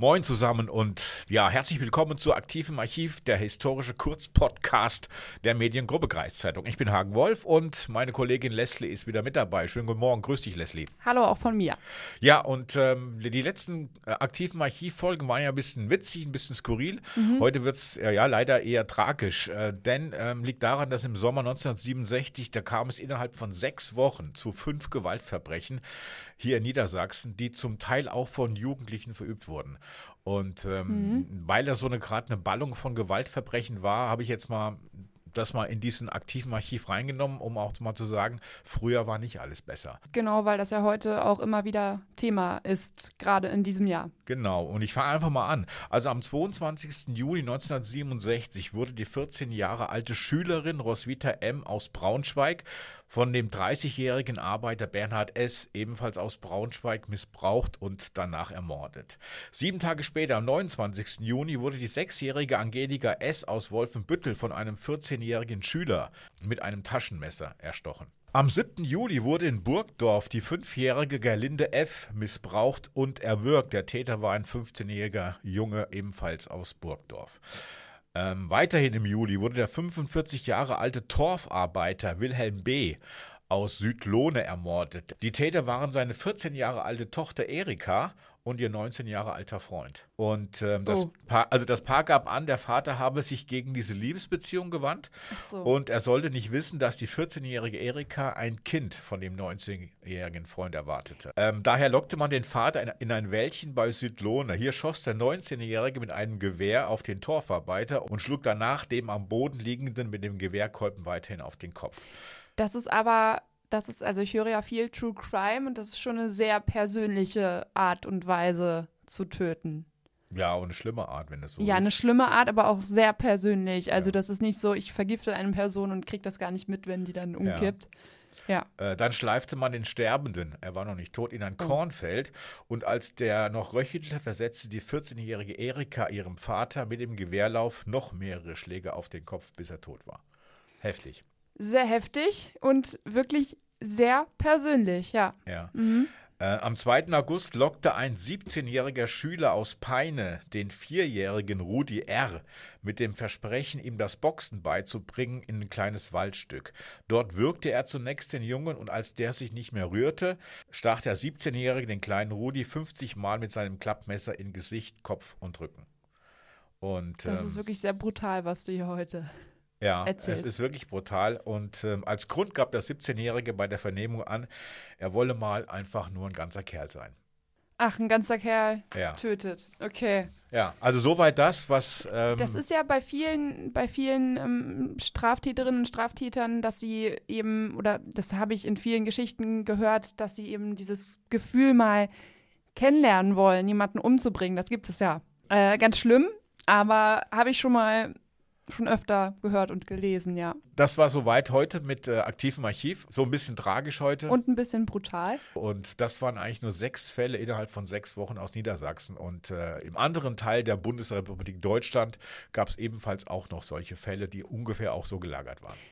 Moin zusammen und ja, herzlich willkommen zu Aktivem Archiv, der historische Kurzpodcast der Mediengruppe Kreiszeitung. Ich bin Hagen Wolf und meine Kollegin Leslie ist wieder mit dabei. Schönen guten Morgen, grüß dich Leslie. Hallo auch von mir. Ja, und ähm, die letzten äh, Aktivem Archiv-Folgen waren ja ein bisschen witzig, ein bisschen skurril. Mhm. Heute wird es äh, ja leider eher tragisch, äh, denn ähm, liegt daran, dass im Sommer 1967, da kam es innerhalb von sechs Wochen zu fünf Gewaltverbrechen hier in Niedersachsen, die zum Teil auch von Jugendlichen verübt wurden. Und ähm, mhm. Weil das so eine gerade eine Ballung von Gewaltverbrechen war, habe ich jetzt mal das mal in diesen aktiven Archiv reingenommen, um auch mal zu sagen, früher war nicht alles besser. Genau, weil das ja heute auch immer wieder Thema ist, gerade in diesem Jahr. Genau, und ich fange einfach mal an. Also am 22. Juli 1967 wurde die 14 Jahre alte Schülerin Roswitha M. aus Braunschweig von dem 30-jährigen Arbeiter Bernhard S., ebenfalls aus Braunschweig, missbraucht und danach ermordet. Sieben Tage später, am 29. Juni, wurde die sechsjährige Angelika S. aus Wolfenbüttel von einem 14-jährigen Schüler mit einem Taschenmesser erstochen. Am 7. Juli wurde in Burgdorf die fünfjährige Gerlinde F. missbraucht und erwürgt. Der Täter war ein 15-jähriger Junge, ebenfalls aus Burgdorf. Ähm, weiterhin im Juli wurde der 45 Jahre alte Torfarbeiter Wilhelm B. aus Südlohne ermordet. Die Täter waren seine 14 Jahre alte Tochter Erika und ihr 19 Jahre alter Freund. Und ähm, das, oh. Paar, also das Paar gab an, der Vater habe sich gegen diese Liebesbeziehung gewandt so. und er sollte nicht wissen, dass die 14-jährige Erika ein Kind von dem 19-jährigen Freund erwartete. Ähm, daher lockte man den Vater in, in ein Wäldchen bei Südlohne. Hier schoss der 19-jährige mit einem Gewehr auf den Torfarbeiter und schlug danach dem am Boden liegenden mit dem Gewehrkolben weiterhin auf den Kopf. Das ist aber das ist, also ich höre ja viel True Crime und das ist schon eine sehr persönliche Art und Weise zu töten. Ja, und eine schlimme Art, wenn das so ja, ist. Ja, eine schlimme Art, aber auch sehr persönlich. Also ja. das ist nicht so, ich vergifte eine Person und kriege das gar nicht mit, wenn die dann umkippt. Ja. ja. Äh, dann schleifte man den Sterbenden, er war noch nicht tot, in ein oh. Kornfeld und als der noch röchelte, versetzte die 14-jährige Erika ihrem Vater mit dem Gewehrlauf noch mehrere Schläge auf den Kopf, bis er tot war. Heftig sehr heftig und wirklich sehr persönlich, ja. Ja. Mhm. Äh, am 2. August lockte ein 17-jähriger Schüler aus Peine den vierjährigen Rudi R. mit dem Versprechen, ihm das Boxen beizubringen, in ein kleines Waldstück. Dort würgte er zunächst den Jungen und als der sich nicht mehr rührte, stach der 17-jährige den kleinen Rudi 50 Mal mit seinem Klappmesser in Gesicht, Kopf und Rücken. Und, das ähm, ist wirklich sehr brutal, was du hier heute ja, erzählt. es ist wirklich brutal. Und ähm, als Grund gab der 17-Jährige bei der Vernehmung an, er wolle mal einfach nur ein ganzer Kerl sein. Ach, ein ganzer Kerl ja. tötet. Okay. Ja, also soweit das, was. Ähm das ist ja bei vielen, bei vielen ähm, Straftäterinnen und Straftätern, dass sie eben, oder das habe ich in vielen Geschichten gehört, dass sie eben dieses Gefühl mal kennenlernen wollen, jemanden umzubringen. Das gibt es ja. Äh, ganz schlimm, aber habe ich schon mal schon öfter gehört und gelesen, ja. Das war soweit heute mit äh, aktivem Archiv. So ein bisschen tragisch heute. Und ein bisschen brutal. Und das waren eigentlich nur sechs Fälle innerhalb von sechs Wochen aus Niedersachsen. Und äh, im anderen Teil der Bundesrepublik Deutschland gab es ebenfalls auch noch solche Fälle, die ungefähr auch so gelagert waren.